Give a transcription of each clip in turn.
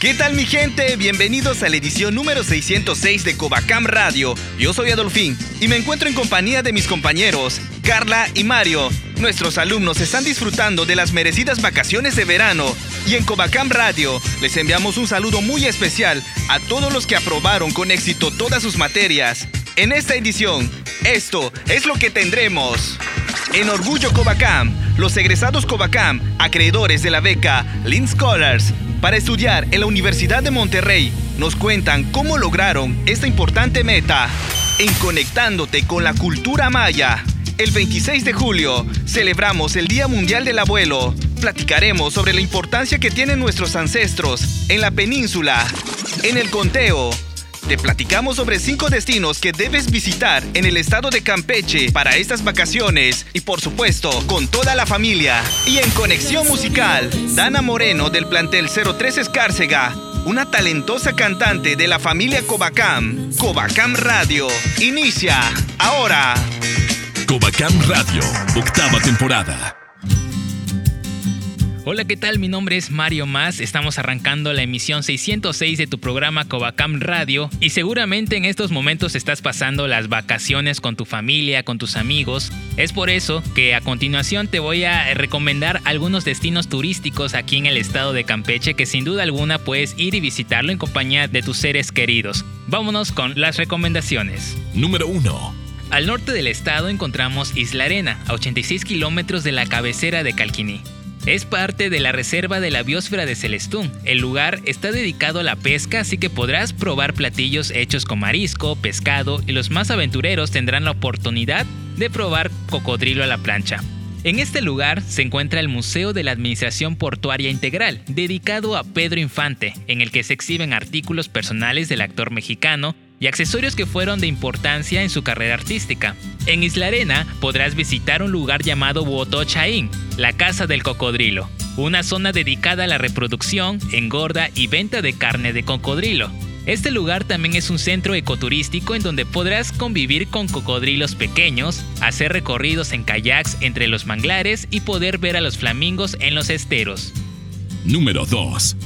¿Qué tal mi gente? Bienvenidos a la edición número 606 de Covacam Radio. Yo soy Adolfín y me encuentro en compañía de mis compañeros, Carla y Mario. Nuestros alumnos están disfrutando de las merecidas vacaciones de verano y en Covacam Radio les enviamos un saludo muy especial a todos los que aprobaron con éxito todas sus materias. En esta edición, esto es lo que tendremos. En Orgullo Covacam, los egresados Covacam, acreedores de la beca Lean Scholars, para estudiar en la Universidad de Monterrey, nos cuentan cómo lograron esta importante meta. En Conectándote con la Cultura Maya, el 26 de julio celebramos el Día Mundial del Abuelo. Platicaremos sobre la importancia que tienen nuestros ancestros en la península. En el conteo, te platicamos sobre cinco destinos que debes visitar en el estado de Campeche para estas vacaciones y por supuesto con toda la familia. Y en Conexión Musical, Dana Moreno del plantel 03 Escárcega, una talentosa cantante de la familia Covacam, Covacam Radio, inicia ahora. Covacam Radio, octava temporada. Hola, ¿qué tal? Mi nombre es Mario Más. Estamos arrancando la emisión 606 de tu programa Covacam Radio y seguramente en estos momentos estás pasando las vacaciones con tu familia, con tus amigos. Es por eso que a continuación te voy a recomendar algunos destinos turísticos aquí en el estado de Campeche que sin duda alguna puedes ir y visitarlo en compañía de tus seres queridos. Vámonos con las recomendaciones. Número 1. Al norte del estado encontramos Isla Arena, a 86 kilómetros de la cabecera de Calquiní. Es parte de la reserva de la biosfera de Celestún. El lugar está dedicado a la pesca, así que podrás probar platillos hechos con marisco, pescado y los más aventureros tendrán la oportunidad de probar cocodrilo a la plancha. En este lugar se encuentra el Museo de la Administración Portuaria Integral, dedicado a Pedro Infante, en el que se exhiben artículos personales del actor mexicano y accesorios que fueron de importancia en su carrera artística. En Isla Arena podrás visitar un lugar llamado Chaín, la Casa del Cocodrilo, una zona dedicada a la reproducción, engorda y venta de carne de cocodrilo. Este lugar también es un centro ecoturístico en donde podrás convivir con cocodrilos pequeños, hacer recorridos en kayaks entre los manglares y poder ver a los flamingos en los esteros. Número 2.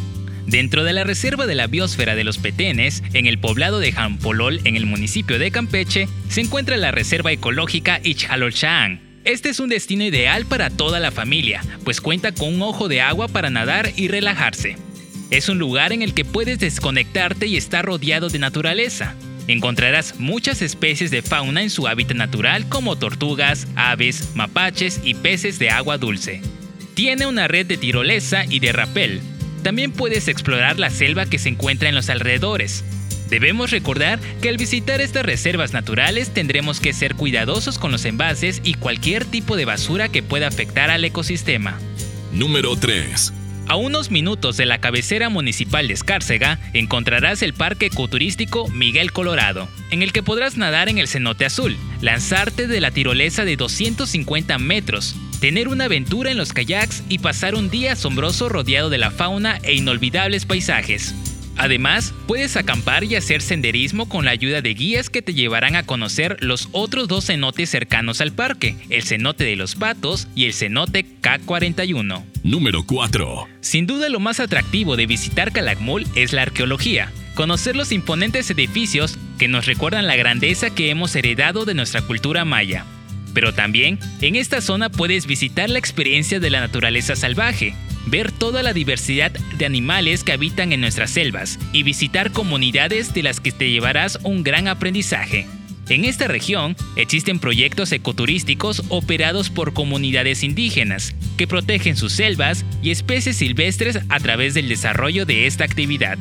Dentro de la reserva de la biosfera de los Petenes, en el poblado de Jampolol, en el municipio de Campeche, se encuentra la reserva ecológica Ichalolchaan. Este es un destino ideal para toda la familia, pues cuenta con un ojo de agua para nadar y relajarse. Es un lugar en el que puedes desconectarte y estar rodeado de naturaleza. Encontrarás muchas especies de fauna en su hábitat natural como tortugas, aves, mapaches y peces de agua dulce. Tiene una red de tirolesa y de rapel, también puedes explorar la selva que se encuentra en los alrededores. Debemos recordar que al visitar estas reservas naturales tendremos que ser cuidadosos con los envases y cualquier tipo de basura que pueda afectar al ecosistema. Número 3. A unos minutos de la cabecera municipal de Escárcega encontrarás el Parque Ecoturístico Miguel Colorado, en el que podrás nadar en el cenote azul, lanzarte de la tirolesa de 250 metros, tener una aventura en los kayaks y pasar un día asombroso rodeado de la fauna e inolvidables paisajes. Además, puedes acampar y hacer senderismo con la ayuda de guías que te llevarán a conocer los otros dos cenotes cercanos al parque, el cenote de los patos y el cenote K41. Número 4. Sin duda lo más atractivo de visitar Calakmul es la arqueología, conocer los imponentes edificios que nos recuerdan la grandeza que hemos heredado de nuestra cultura maya. Pero también, en esta zona puedes visitar la experiencia de la naturaleza salvaje, ver toda la diversidad de animales que habitan en nuestras selvas y visitar comunidades de las que te llevarás un gran aprendizaje. En esta región existen proyectos ecoturísticos operados por comunidades indígenas que protegen sus selvas y especies silvestres a través del desarrollo de esta actividad.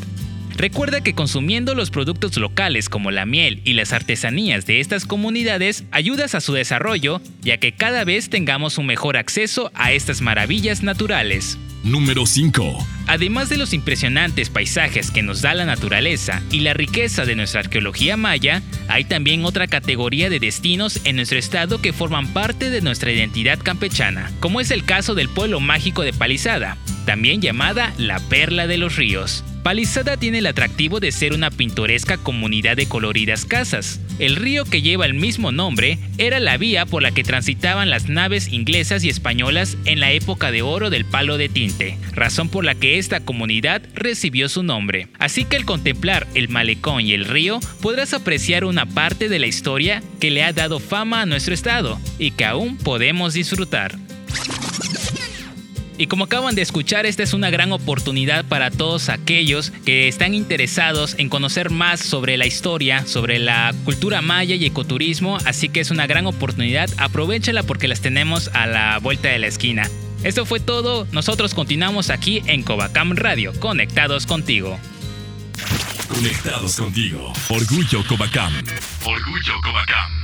Recuerda que consumiendo los productos locales como la miel y las artesanías de estas comunidades ayudas a su desarrollo, ya que cada vez tengamos un mejor acceso a estas maravillas naturales. Número 5. Además de los impresionantes paisajes que nos da la naturaleza y la riqueza de nuestra arqueología maya, hay también otra categoría de destinos en nuestro estado que forman parte de nuestra identidad campechana, como es el caso del pueblo mágico de Palizada, también llamada la Perla de los Ríos. Palizada tiene el atractivo de ser una pintoresca comunidad de coloridas casas. El río que lleva el mismo nombre era la vía por la que transitaban las naves inglesas y españolas en la época de oro del palo de tinte, razón por la que esta comunidad recibió su nombre. Así que al contemplar el malecón y el río podrás apreciar una parte de la historia que le ha dado fama a nuestro estado y que aún podemos disfrutar. Y como acaban de escuchar, esta es una gran oportunidad para todos aquellos que están interesados en conocer más sobre la historia, sobre la cultura maya y ecoturismo, así que es una gran oportunidad, aprovechala porque las tenemos a la vuelta de la esquina. Esto fue todo, nosotros continuamos aquí en Covacam Radio, conectados contigo. Conectados contigo. Orgullo Covacam. Orgullo Covacam.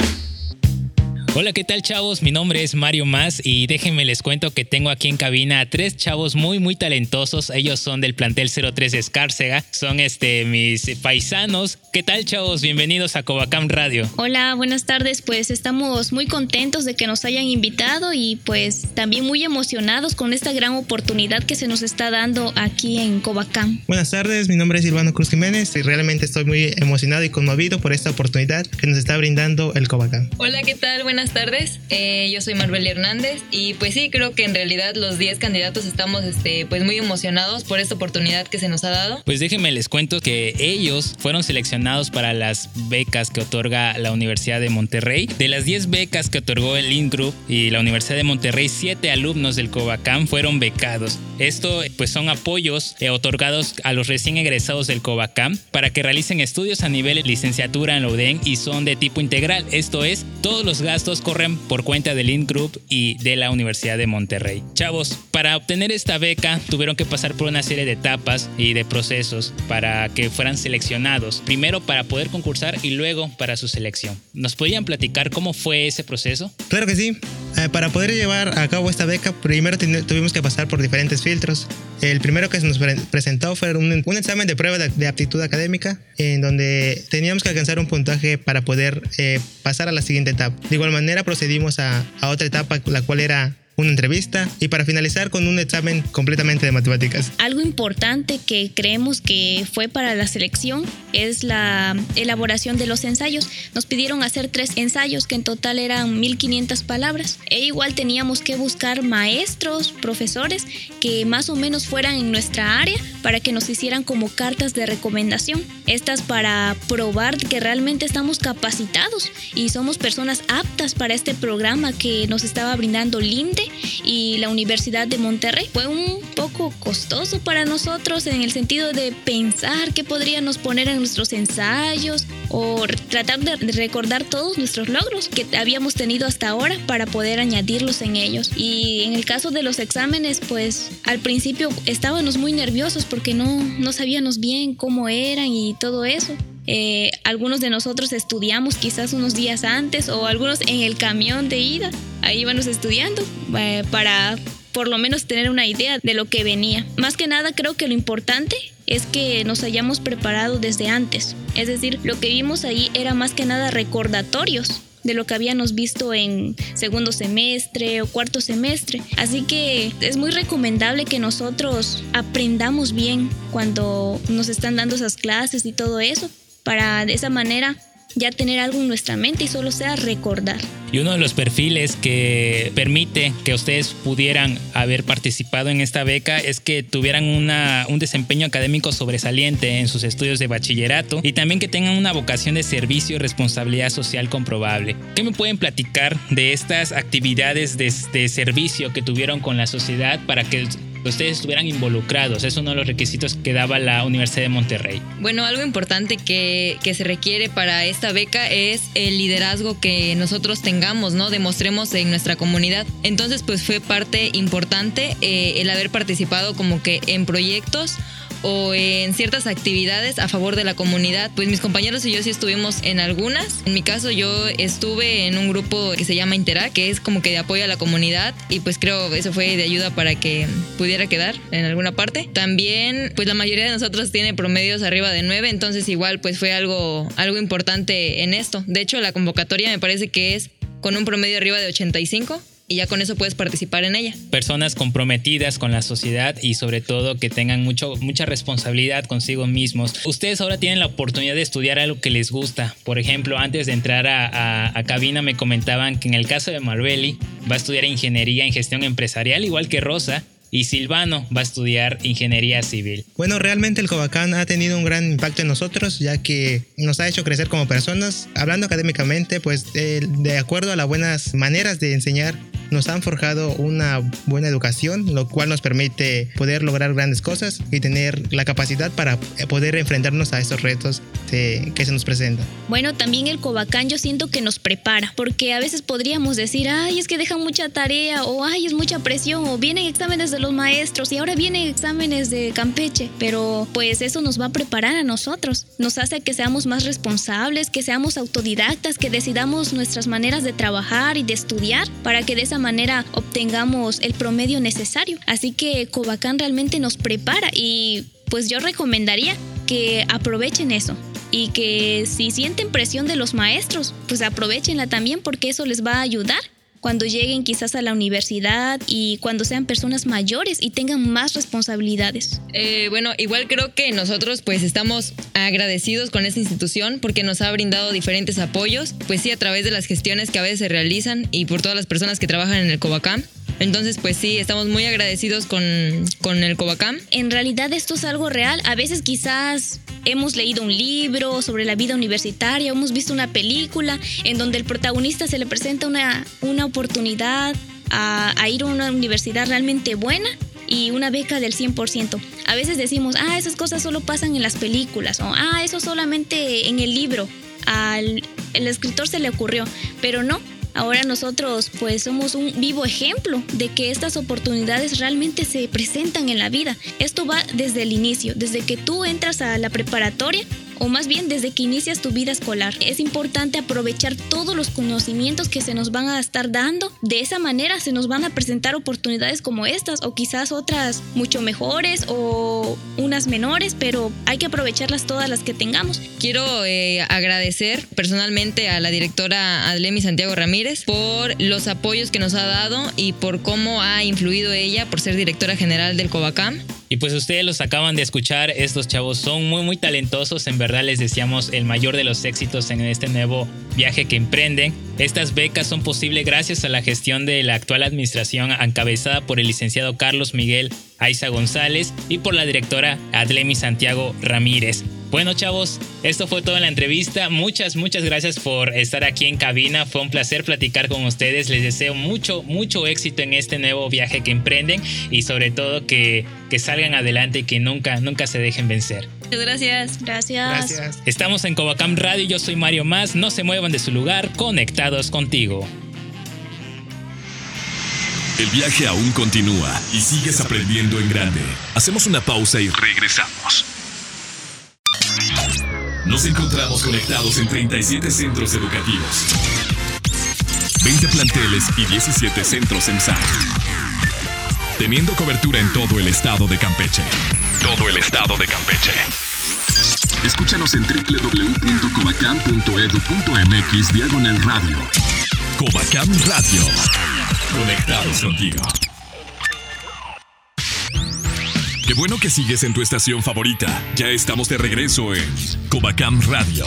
Hola, ¿qué tal chavos? Mi nombre es Mario Más y déjenme les cuento que tengo aquí en cabina a tres chavos muy muy talentosos. Ellos son del plantel 03 de Escárcega, son este mis paisanos. ¿Qué tal chavos? Bienvenidos a Covacam Radio. Hola, buenas tardes. Pues estamos muy contentos de que nos hayan invitado y pues también muy emocionados con esta gran oportunidad que se nos está dando aquí en Covacam. Buenas tardes, mi nombre es Silvano Cruz Jiménez y realmente estoy muy emocionado y conmovido por esta oportunidad que nos está brindando el Covacam. Hola, ¿qué tal? Buenas buenas tardes. Eh, yo soy Marbel Hernández y pues sí, creo que en realidad los 10 candidatos estamos este, pues muy emocionados por esta oportunidad que se nos ha dado. Pues déjenme les cuento que ellos fueron seleccionados para las becas que otorga la Universidad de Monterrey. De las 10 becas que otorgó el Group y la Universidad de Monterrey, 7 alumnos del Covacam fueron becados. Esto pues son apoyos eh, otorgados a los recién egresados del Covacam para que realicen estudios a nivel licenciatura en la UDEN y son de tipo integral. Esto es, todos los gastos corren por cuenta del Link Group y de la Universidad de Monterrey. Chavos, para obtener esta beca tuvieron que pasar por una serie de etapas y de procesos para que fueran seleccionados. Primero para poder concursar y luego para su selección. ¿Nos podían platicar cómo fue ese proceso? Claro que sí. Eh, para poder llevar a cabo esta beca, primero tuvimos que pasar por diferentes filtros. El primero que se nos presentó fue un, examen de prueba de, aptitud académica, en donde teníamos que alcanzar un puntaje para poder eh, pasar a la siguiente etapa. De igual manera, procedimos a, a otra etapa, la cual era una entrevista y para finalizar con un examen completamente de matemáticas. Algo importante que creemos que fue para la selección es la elaboración de los ensayos. Nos pidieron hacer tres ensayos que en total eran 1500 palabras. E igual teníamos que buscar maestros, profesores que más o menos fueran en nuestra área para que nos hicieran como cartas de recomendación. Estas para probar que realmente estamos capacitados y somos personas aptas para este programa que nos estaba brindando Linde y la Universidad de Monterrey. Fue un poco costoso para nosotros en el sentido de pensar qué podríamos poner en nuestros ensayos o tratar de recordar todos nuestros logros que habíamos tenido hasta ahora para poder añadirlos en ellos. Y en el caso de los exámenes, pues al principio estábamos muy nerviosos porque no, no sabíamos bien cómo eran y todo eso. Eh, algunos de nosotros estudiamos quizás unos días antes o algunos en el camión de ida. Ahí íbamos estudiando eh, para por lo menos tener una idea de lo que venía. Más que nada creo que lo importante es que nos hayamos preparado desde antes. Es decir, lo que vimos ahí era más que nada recordatorios de lo que habíamos visto en segundo semestre o cuarto semestre. Así que es muy recomendable que nosotros aprendamos bien cuando nos están dando esas clases y todo eso, para de esa manera ya tener algo en nuestra mente y solo sea recordar. Y uno de los perfiles que permite que ustedes pudieran haber participado en esta beca es que tuvieran un desempeño académico sobresaliente en sus estudios de bachillerato y también que tengan una vocación de servicio y responsabilidad social comprobable. ¿Qué me pueden platicar de estas actividades de, de servicio que tuvieron con la sociedad para que ustedes estuvieran involucrados. Es uno de los requisitos que daba la Universidad de Monterrey. Bueno, algo importante que, que, se requiere para esta beca es el liderazgo que nosotros tengamos, ¿no? Demostremos en nuestra comunidad. Entonces, pues fue parte importante eh, el haber participado como que en proyectos o en ciertas actividades a favor de la comunidad. Pues mis compañeros y yo sí estuvimos en algunas. En mi caso yo estuve en un grupo que se llama Interac, que es como que de apoyo a la comunidad y pues creo eso fue de ayuda para que pudiera quedar en alguna parte. También pues la mayoría de nosotros tiene promedios arriba de 9, entonces igual pues fue algo, algo importante en esto. De hecho la convocatoria me parece que es con un promedio arriba de 85 y ya con eso puedes participar en ella. Personas comprometidas con la sociedad y sobre todo que tengan mucho, mucha responsabilidad consigo mismos. Ustedes ahora tienen la oportunidad de estudiar algo que les gusta. Por ejemplo, antes de entrar a, a cabina me comentaban que en el caso de Marbelli va a estudiar ingeniería en gestión empresarial igual que Rosa y Silvano va a estudiar ingeniería civil. Bueno, realmente el Cobacán ha tenido un gran impacto en nosotros, ya que nos ha hecho crecer como personas. Hablando académicamente, pues eh, de acuerdo a las buenas maneras de enseñar, nos han forjado una buena educación, lo cual nos permite poder lograr grandes cosas y tener la capacidad para poder enfrentarnos a estos retos que se nos presentan. Bueno, también el Cobacán yo siento que nos prepara, porque a veces podríamos decir, ay, es que dejan mucha tarea, o ay, es mucha presión, o vienen exámenes de los maestros y ahora vienen exámenes de Campeche, pero pues eso nos va a preparar a nosotros, nos hace que seamos más responsables, que seamos autodidactas, que decidamos nuestras maneras de trabajar y de estudiar para que de esa manera obtengamos el promedio necesario. Así que Cobacán realmente nos prepara y pues yo recomendaría que aprovechen eso y que si sienten presión de los maestros, pues aprovechenla también porque eso les va a ayudar cuando lleguen quizás a la universidad y cuando sean personas mayores y tengan más responsabilidades. Eh, bueno, igual creo que nosotros pues estamos agradecidos con esta institución porque nos ha brindado diferentes apoyos, pues sí, a través de las gestiones que a veces se realizan y por todas las personas que trabajan en el Covacam. Entonces, pues sí, estamos muy agradecidos con, con el Covacam. En realidad esto es algo real. A veces quizás hemos leído un libro sobre la vida universitaria, hemos visto una película en donde el protagonista se le presenta una, una oportunidad a, ir a una universidad realmente buena y una beca del 100%. A veces decimos, ah, esas cosas solo pasan en las películas o ah, eso solamente en el libro. Al el escritor se le ocurrió, pero no, Ahora nosotros pues somos un vivo ejemplo de que estas oportunidades realmente se presentan en la vida. Esto va desde el inicio, desde que tú entras a la preparatoria o más bien desde que inicias tu vida escolar. Es importante aprovechar todos los conocimientos que se nos van a estar dando. De esa manera se nos van a presentar oportunidades como estas o quizás otras mucho mejores o unas menores, pero hay que aprovecharlas todas las que tengamos. Quiero eh, agradecer personalmente a la directora Adlemi Santiago Ramírez por los apoyos que nos ha dado y por cómo ha influido ella por ser directora general del Covacam. Y pues ustedes los acaban de escuchar, estos chavos son muy muy talentosos, en verdad les deseamos el mayor de los éxitos en este nuevo viaje que emprenden. Estas becas son posibles gracias a la gestión de la actual administración encabezada por el licenciado Carlos Miguel Aiza González y por la directora Adlemi Santiago Ramírez. Bueno chavos, esto fue toda la entrevista. Muchas, muchas gracias por estar aquí en cabina. Fue un placer platicar con ustedes. Les deseo mucho, mucho éxito en este nuevo viaje que emprenden y sobre todo que, que salgan adelante y que nunca, nunca se dejen vencer. Muchas gracias. Gracias. Gracias. Estamos en Covacam Radio, yo soy Mario Más. No se muevan de su lugar, conectados contigo. El viaje aún continúa y sigues aprendiendo en grande. Hacemos una pausa y regresamos. Nos encontramos conectados en 37 centros educativos, 20 planteles y 17 centros en SAC. Teniendo cobertura en todo el estado de Campeche. Todo el estado de Campeche. Escúchanos en www.covacam.edu.mx diagonal radio. Covacam Radio. Conectados contigo. Qué bueno que sigues en tu estación favorita. Ya estamos de regreso en Covacam Radio.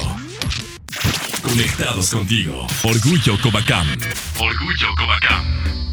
Conectados contigo. Orgullo Covacam. Orgullo Covacam.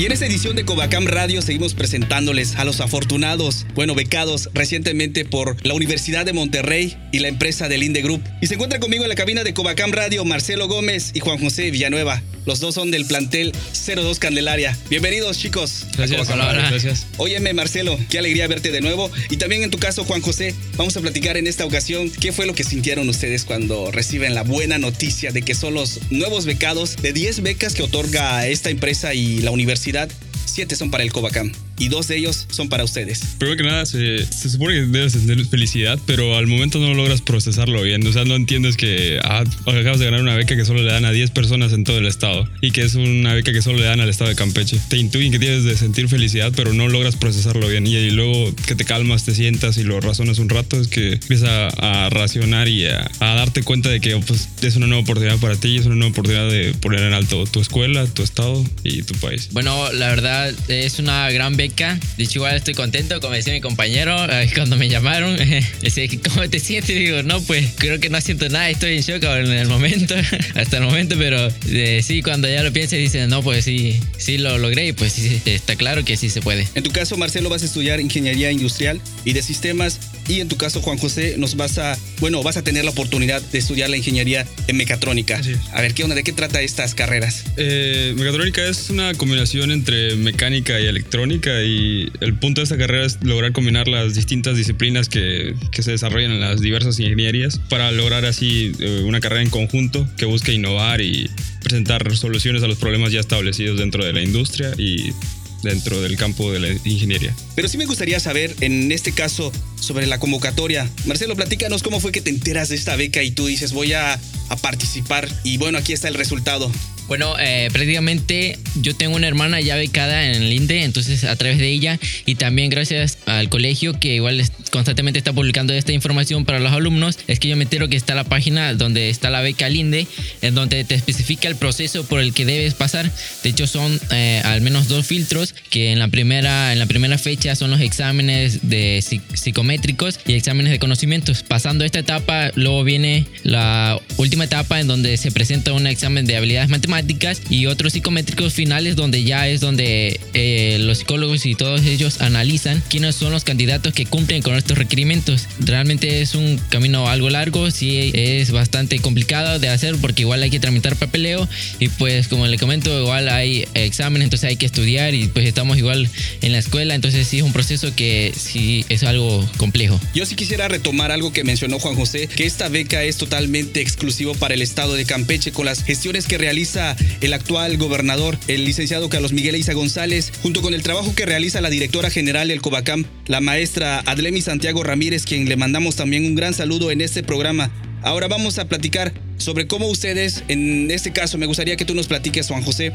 Y en esta edición de Covacam Radio seguimos presentándoles a los afortunados, bueno, becados recientemente por la Universidad de Monterrey y la empresa del Inde Group. Y se encuentra conmigo en la cabina de Covacam Radio Marcelo Gómez y Juan José Villanueva. Los dos son del plantel 02 Candelaria. Bienvenidos, chicos. Gracias, Radio. gracias. Óyeme, Marcelo, qué alegría verte de nuevo. Y también en tu caso, Juan José, vamos a platicar en esta ocasión qué fue lo que sintieron ustedes cuando reciben la buena noticia de que son los nuevos becados de 10 becas que otorga esta empresa y la universidad. 7 son para el Covacam. Y dos de ellos son para ustedes. Primero que nada, se, se supone que debes tener felicidad, pero al momento no logras procesarlo bien. O sea, no entiendes que ah, acabas de ganar una beca que solo le dan a 10 personas en todo el estado y que es una beca que solo le dan al estado de Campeche. Te intuyen que tienes de sentir felicidad, pero no logras procesarlo bien. Y, y luego que te calmas, te sientas y lo razonas un rato, es que empiezas a, a racionar y a, a darte cuenta de que pues, es una nueva oportunidad para ti, es una nueva oportunidad de poner en alto tu escuela, tu estado y tu país. Bueno, la verdad es una gran beca. De hecho, igual estoy contento, como decía mi compañero, eh, cuando me llamaron, decía, ¿cómo te sientes? Y digo, no, pues creo que no siento nada, estoy en shock ahora en el momento, hasta el momento, pero eh, sí, cuando ya lo piensas, dices, no, pues sí, sí lo logré y pues sí, está claro que sí se puede. En tu caso, Marcelo, vas a estudiar ingeniería industrial y de sistemas y en tu caso, Juan José, nos vas a, bueno, vas a tener la oportunidad de estudiar la ingeniería en mecatrónica. A ver, ¿qué onda? ¿De qué trata estas carreras? Eh, mecatrónica es una combinación entre mecánica y electrónica y el punto de esta carrera es lograr combinar las distintas disciplinas que, que se desarrollan en las diversas ingenierías para lograr así eh, una carrera en conjunto que busque innovar y presentar soluciones a los problemas ya establecidos dentro de la industria y dentro del campo de la ingeniería. Pero sí me gustaría saber, en este caso, sobre la convocatoria. Marcelo, platícanos cómo fue que te enteras de esta beca y tú dices, voy a, a participar. Y bueno, aquí está el resultado. Bueno, eh, prácticamente yo tengo una hermana ya becada en el INDE, entonces a través de ella y también gracias al colegio que igual constantemente está publicando esta información para los alumnos, es que yo me entero que está la página donde está la beca al INDE, en donde te especifica el proceso por el que debes pasar. De hecho son eh, al menos dos filtros que en la primera en la primera fecha son los exámenes de psic- psicométricos y exámenes de conocimientos. Pasando esta etapa, luego viene la última etapa en donde se presenta un examen de habilidades matemáticas y otros psicométricos finales donde ya es donde eh, los psicólogos y todos ellos analizan quiénes son los candidatos que cumplen con estos requerimientos. Realmente es un camino algo largo, sí es bastante complicado de hacer porque igual hay que tramitar papeleo y pues como le comento igual hay exámenes, entonces hay que estudiar y pues estamos igual en la escuela, entonces sí es un proceso que sí es algo complejo. Yo sí quisiera retomar algo que mencionó Juan José, que esta beca es totalmente exclusivo para el estado de Campeche con las gestiones que realiza el actual gobernador, el licenciado Carlos Miguel Eiza González, junto con el trabajo que realiza la directora general del Covacam, la maestra Adlemi Santiago Ramírez, quien le mandamos también un gran saludo en este programa. Ahora vamos a platicar sobre cómo ustedes, en este caso me gustaría que tú nos platiques, Juan José,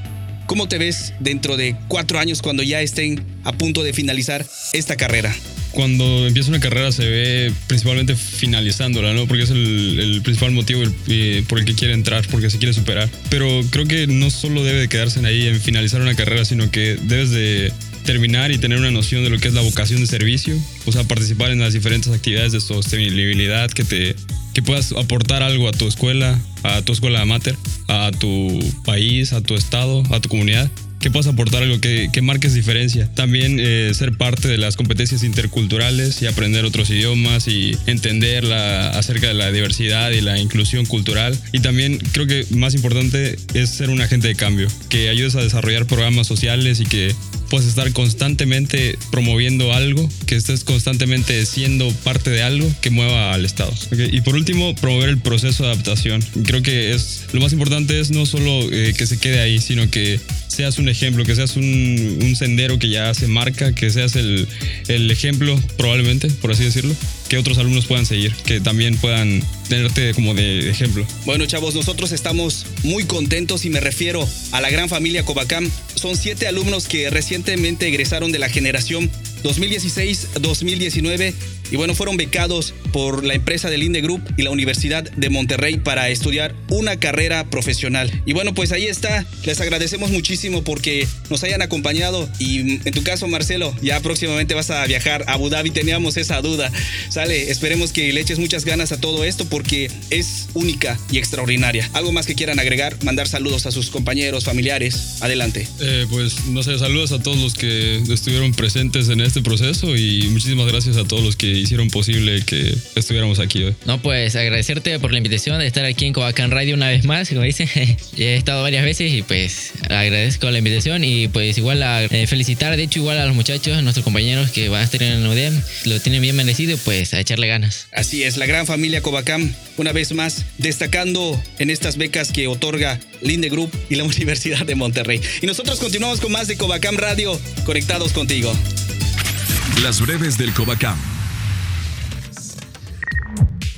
¿cómo te ves dentro de cuatro años cuando ya estén a punto de finalizar esta carrera? cuando empieza una carrera se ve principalmente finalizándola, ¿no? Porque es el, principal motivo eh, por el que quiere entrar, porque se quiere superar. Pero creo que no solo debe de quedarse en ahí en finalizar una carrera, sino que debes de terminar y tener una noción de lo que es la vocación de servicio, o sea, participar en las diferentes actividades de sostenibilidad que te que puedas aportar algo a tu escuela, a tu escuela amateur, a tu país, a tu estado, a tu comunidad que puedas aportar algo que, que marques diferencia. También eh, ser parte de las competencias interculturales y aprender otros idiomas y entender la, acerca de la diversidad y la inclusión cultural. Y también creo que más importante es ser un agente de cambio, que ayudes a desarrollar programas sociales y que puedas estar constantemente promoviendo algo, que estés constantemente siendo parte de algo que mueva al Estado. Ok, Y por último, promover el proceso de adaptación. Creo que es lo más importante es no solo eh, que se quede ahí, sino que seas un ejemplo, que seas un, un sendero que ya se marca, que seas el, el ejemplo, probablemente, por así decirlo, que otros alumnos puedan seguir, que también puedan tenerte como de ejemplo. Bueno, chavos, nosotros estamos muy contentos y me refiero a la gran familia Covacam. Son siete alumnos que recientemente egresaron de la generación 2016-2019 y bueno, fueron becados por la empresa del INDE Group y la Universidad de Monterrey para estudiar una carrera profesional. Y bueno, pues ahí está. Les agradecemos muchísimo porque nos hayan acompañado y en tu caso, Marcelo, ya próximamente vas a viajar a Abu Dhabi. Teníamos esa duda. Sale, esperemos que le eches muchas ganas a todo esto porque es única y extraordinaria. Algo más que quieran agregar, mandar saludos a sus compañeros, familiares. Adelante. Eh, pues no sé, saludos a todos los que estuvieron presentes en este proceso y muchísimas gracias a todos los que hicieron posible que estuviéramos aquí hoy. No, pues agradecerte por la invitación de estar aquí en Covacán Radio una vez más, como dicen. He estado varias veces y pues agradezco la invitación y pues igual a eh, felicitar, de hecho igual a los muchachos, a nuestros compañeros que van a estar en el UDEM, lo tienen bien merecido, pues a echarle ganas. Así es, la gran familia Covacam, una vez más, destacando en estas becas que otorga Linde Group y la Universidad de Monterrey. Y nosotros continuamos con más de Covacam Radio, conectados contigo. Las breves del Covacam.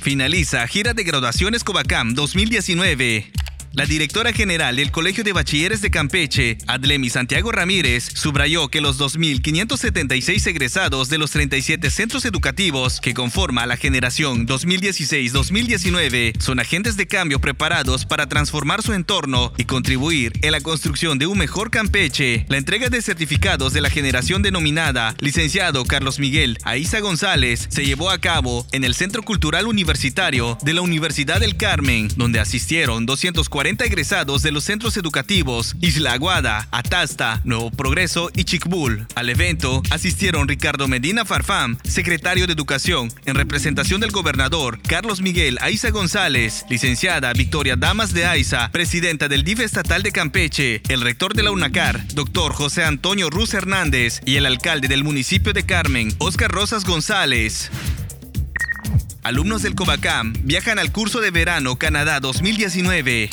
Finaliza gira de graduaciones Covacam 2019. La directora general del Colegio de Bachilleres de Campeche, Adlemi Santiago Ramírez, subrayó que los 2.576 egresados de los 37 centros educativos que conforma la generación 2016-2019 son agentes de cambio preparados para transformar su entorno y contribuir en la construcción de un mejor Campeche. La entrega de certificados de la generación denominada Licenciado Carlos Miguel Aiza González se llevó a cabo en el Centro Cultural Universitario de la Universidad del Carmen, donde asistieron 240 40 egresados de los centros educativos Isla Aguada, Atasta, Nuevo Progreso y Chicbul. Al evento asistieron Ricardo Medina Farfam, secretario de Educación, en representación del gobernador Carlos Miguel Aiza González, licenciada Victoria Damas de Aiza, presidenta del DIF estatal de Campeche, el rector de la UNACAR, doctor José Antonio Ruz Hernández y el alcalde del municipio de Carmen, Oscar Rosas González. Alumnos del Covacam viajan al curso de verano Canadá 2019.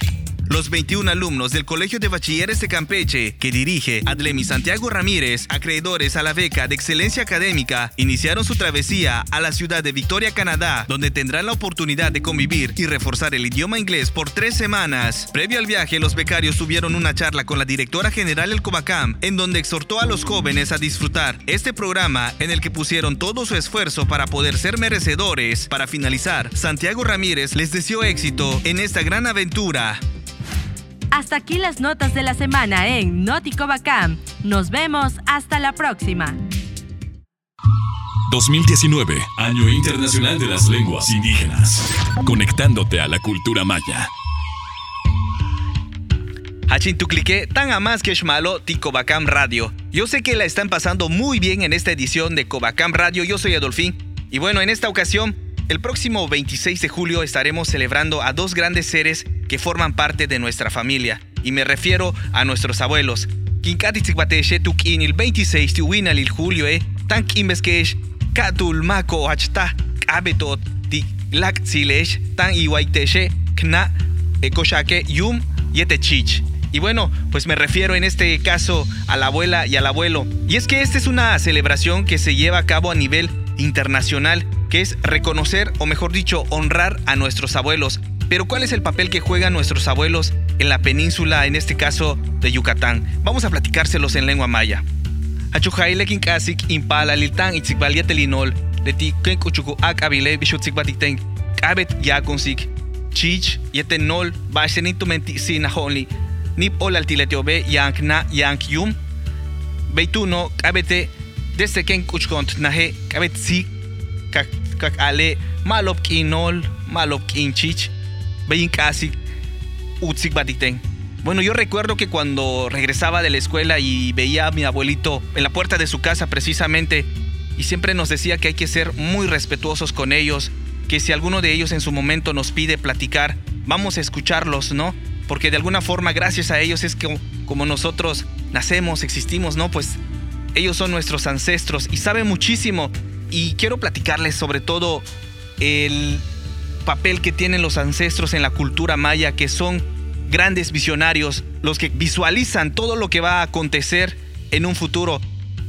Los 21 alumnos del Colegio de Bachilleres de Campeche, que dirige Adlemi Santiago Ramírez, acreedores a la beca de excelencia académica, iniciaron su travesía a la ciudad de Victoria, Canadá, donde tendrán la oportunidad de convivir y reforzar el idioma inglés por tres semanas. Previo al viaje, los becarios tuvieron una charla con la directora general del Covacam, en donde exhortó a los jóvenes a disfrutar este programa en el que pusieron todo su esfuerzo para poder ser merecedores. Para finalizar, Santiago Ramírez les deseó éxito en esta gran aventura. Hasta aquí las notas de la semana en Noticobacam. Nos vemos hasta la próxima. 2019, Año Internacional de las Lenguas Indígenas. Conectándote a la cultura maya. Hachintuclique, tan a más que Shmalo, Ticobacam Radio. Yo sé que la están pasando muy bien en esta edición de Cobacam Radio. Yo soy Adolfín. Y bueno, en esta ocasión, el próximo 26 de julio estaremos celebrando a dos grandes seres que forman parte de nuestra familia, y me refiero a nuestros abuelos. Kinkatitzikbateshe tukin el 26 de winal julio e tank imbeskesh katul mako achta kabetot ti lak silesh tan iwaiteshe kna ekoshake yum yetechich. Y bueno, pues me refiero en este caso a la abuela y al abuelo. Y es que esta es una celebración que se lleva a cabo a nivel internacional, que es reconocer, o mejor dicho, honrar a nuestros abuelos. Pero ¿cuál es el papel que juegan nuestros abuelos en la península, en este caso de Yucatán? Vamos a platicárselos en lengua maya. Beituno desde casi bueno, yo recuerdo que cuando regresaba de la escuela y veía a mi abuelito en la puerta de su casa precisamente, y siempre nos decía que hay que ser muy respetuosos con ellos, que si alguno de ellos en su momento nos pide platicar, vamos a escucharlos, ¿no? Porque de alguna forma, gracias a ellos es que como nosotros nacemos, existimos, ¿no? Pues ellos son nuestros ancestros y saben muchísimo. Y quiero platicarles sobre todo el papel que tienen los ancestros en la cultura maya, que son grandes visionarios, los que visualizan todo lo que va a acontecer en un futuro.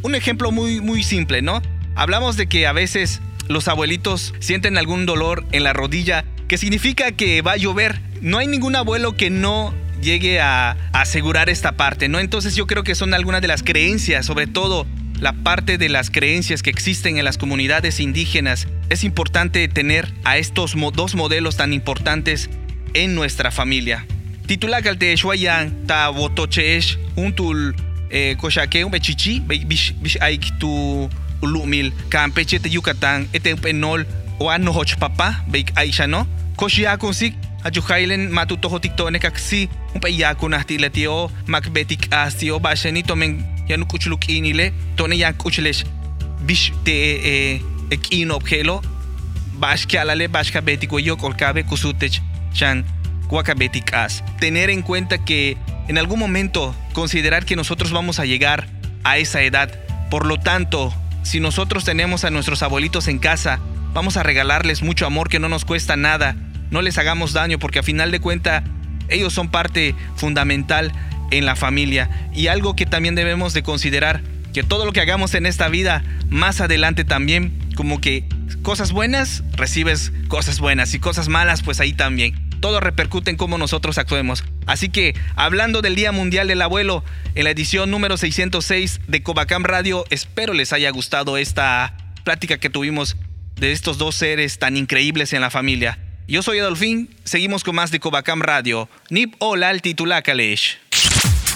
Un ejemplo muy, muy simple, ¿no? Hablamos de que a veces los abuelitos sienten algún dolor en la rodilla, que significa que va a llover. No hay ningún abuelo que no llegue a, asegurar esta parte, ¿no? Entonces yo creo que son algunas de las creencias, sobre todo la parte de las creencias que existen en las comunidades indígenas, es importante tener a estos dos modelos tan importantes en nuestra familia. Titulacalte Shuayan ta wotochesh untul koshake un bechichi bish aik tu ulumil campeche te Yucatán ete penol o papá beik aisha no koshia konsik ayuhailen matutoho tiktone kaksi un peyakun ahtiletio makbetik astio basheni tomen ya no kuchuluk inile tone ya kuchlesh bish te ek in objelo bash que alale bash kabeti yo kolkabe kusutech chan betik as. Tener en cuenta que en algún momento considerar que nosotros vamos a llegar a esa edad. Por lo tanto si nosotros tenemos a nuestros abuelitos en casa vamos a regalarles mucho amor que no nos cuesta nada. No les hagamos daño porque a final de cuenta ellos son parte fundamental en la familia. Y algo que también debemos de considerar, que todo lo que hagamos en esta vida, más adelante también, como que cosas buenas, recibes cosas buenas y cosas malas, pues ahí también. Todo repercute en cómo nosotros actuemos. Así que, hablando del Día Mundial del Abuelo, en la edición número 606 de Covacam Radio, espero les haya gustado esta plática que tuvimos de estos dos seres tan increíbles en la familia. Yo soy Adolfín, seguimos con más de Covacam Radio. Nip Hola al titulacalesh.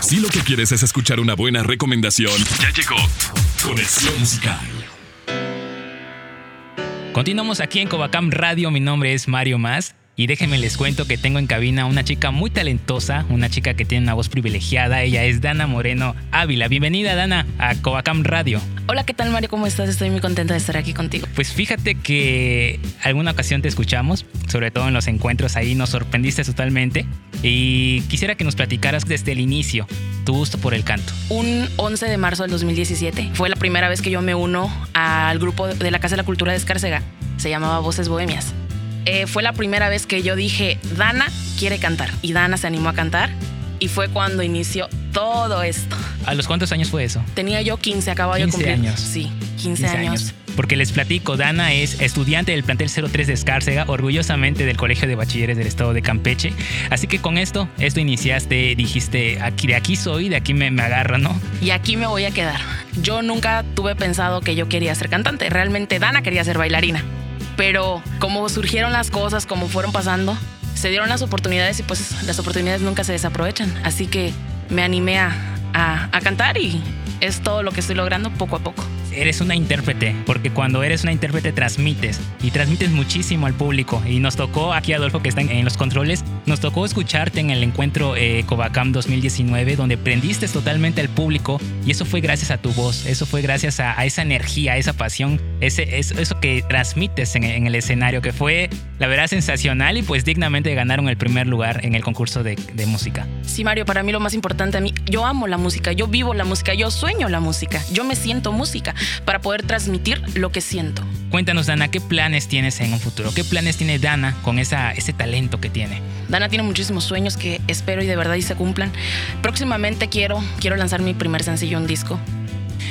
Si lo que quieres es escuchar una buena recomendación, ya llegó Conexión Musical. Continuamos aquí en Covacam Radio, mi nombre es Mario Más. Y déjenme les cuento que tengo en cabina una chica muy talentosa, una chica que tiene una voz privilegiada. Ella es Dana Moreno Ávila. Bienvenida, Dana, a Covacam Radio. Hola, ¿qué tal, Mario? ¿Cómo estás? Estoy muy contenta de estar aquí contigo. Pues fíjate que alguna ocasión te escuchamos, sobre todo en los encuentros ahí, nos sorprendiste totalmente. Y quisiera que nos platicaras desde el inicio tu gusto por el canto. Un 11 de marzo del 2017 fue la primera vez que yo me uno al grupo de la Casa de la Cultura de Escárcega. Se llamaba Voces Bohemias. Eh, fue la primera vez que yo dije, Dana quiere cantar. Y Dana se animó a cantar. Y fue cuando inició todo esto. ¿A los cuántos años fue eso? Tenía yo 15, acababa de cumplir. años. Sí, 15, años. Porque les platico, Dana es estudiante del plantel 03 de Escárcega, orgullosamente del Colegio de Bachilleres del Estado de Campeche. Así que con esto, esto iniciaste, dijiste, aquí, de aquí soy, de aquí me, me agarro, ¿no? Y aquí me voy a quedar. Yo nunca tuve pensado que yo quería ser cantante. Realmente Dana quería ser bailarina pero como surgieron las cosas, como fueron pasando, se dieron las oportunidades y pues las oportunidades nunca se desaprovechan. Así que me animé a, a, cantar y es todo lo que estoy logrando poco a poco eres una intérprete, porque cuando eres una intérprete transmites y transmites muchísimo al público. Y nos tocó, aquí Adolfo que está en los controles, nos tocó escucharte en el encuentro eh, Covacam 2019, donde prendiste totalmente al público y eso fue gracias a tu voz, eso fue gracias a, esa energía, a esa pasión, ese, eso, que transmites en, el escenario, que fue la verdad sensacional y pues dignamente ganaron el primer lugar en el concurso de, de música. Sí, Mario, para mí lo más importante a mí, yo amo la música, yo vivo la música, yo sueño la música, yo me siento música para poder transmitir lo que siento. Cuéntanos, Dana, ¿qué planes tienes en un futuro? ¿Qué planes tiene Dana con esa, ese talento que tiene? Dana tiene muchísimos sueños que espero y de verdad y se cumplan. Próximamente quiero, quiero lanzar mi primer sencillo, un disco.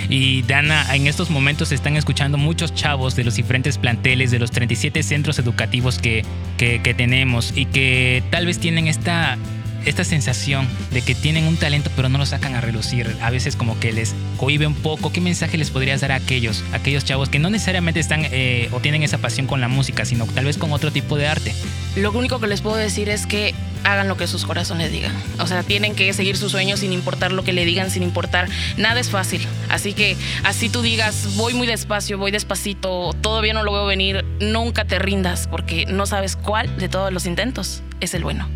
Y Dana, en estos momentos se están escuchando muchos chavos de los diferentes planteles, de los 37 centros educativos que, que, que tenemos y que tal vez tienen esta esta sensación de que tienen un talento pero no lo sacan a relucir, a veces como que les cohibe un poco, ¿qué mensaje les podrías dar a aquellos, aquellos chavos que no necesariamente están eh, o tienen esa pasión con la música, sino tal vez con otro tipo de arte? Lo único que les puedo decir es que hagan lo que sus corazones digan. O sea, tienen que seguir sus sueños sin importar lo que le digan, sin importar. Nada es fácil. Así que así tú digas, voy muy despacio, voy despacito, todavía no lo veo venir, nunca te rindas porque no sabes cuál de todos los intentos es el bueno.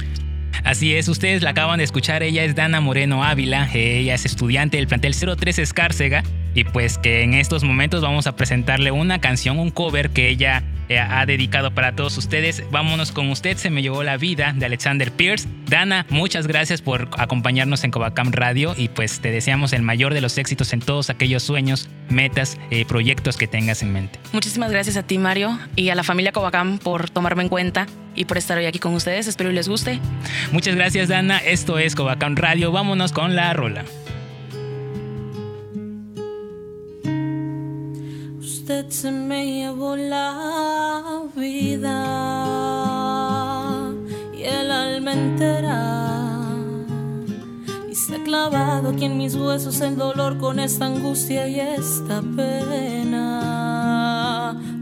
Así es, ustedes la acaban de escuchar, ella es Dana Moreno Ávila, ella es estudiante del plantel 03 Escárcega y pues que en estos momentos vamos a presentarle una canción, un cover que ella eh, ha dedicado para todos ustedes. Vámonos con usted, se me llevó la vida de Alexander Pierce. Dana, muchas gracias por acompañarnos en Covacam Radio y pues te deseamos el mayor de los éxitos en todos aquellos sueños, metas, eh, proyectos que tengas en mente. Muchísimas gracias a ti Mario y a la familia Covacam por tomarme en cuenta y por estar hoy aquí con ustedes. Espero que les guste. Muchas gracias Dana, esto es Covacam Radio. Vámonos con la rola. Se me llevó la vida y el alma entera. Y se ha clavado aquí en mis huesos el dolor con esta angustia y esta pena.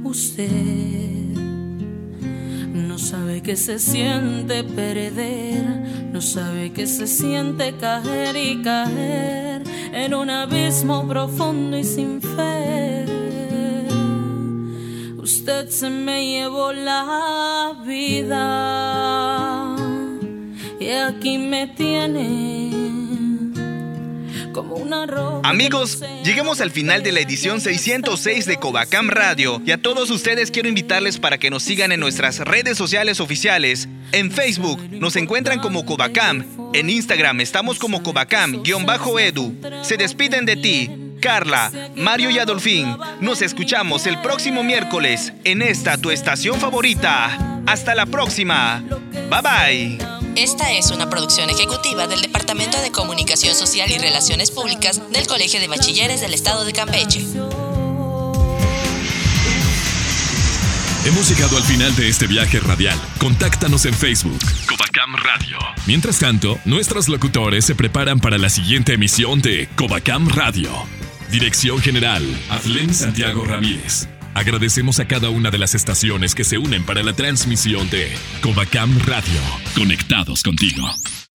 Usted no sabe que se siente perder, no sabe que se siente caer y caer en un abismo profundo y sin fe Usted se me llevó la vida y aquí me tiene. Como una ropa Amigos, llegamos al final de la edición 606 de Covacam Radio y a todos ustedes quiero invitarles para que nos sigan en nuestras redes sociales oficiales. En Facebook nos encuentran como Covacam, en Instagram estamos como Covacam-edu. Se despiden de ti, Carla, Mario y Adolfín. Nos escuchamos el próximo miércoles en esta tu estación favorita. Hasta la próxima. Bye bye. Esta es una producción ejecutiva del Departamento de Comunicación Social y Relaciones Públicas del Colegio de Bachilleres del Estado de Campeche. Hemos llegado al final de este viaje radial. Contáctanos en Facebook, Covacam Radio. Mientras tanto, nuestros locutores se preparan para la siguiente emisión de Covacam Radio. Dirección General, Aflen Santiago Ramírez. Agradecemos a cada una de las estaciones que se unen para la transmisión de Covacam Radio. Conectados contigo.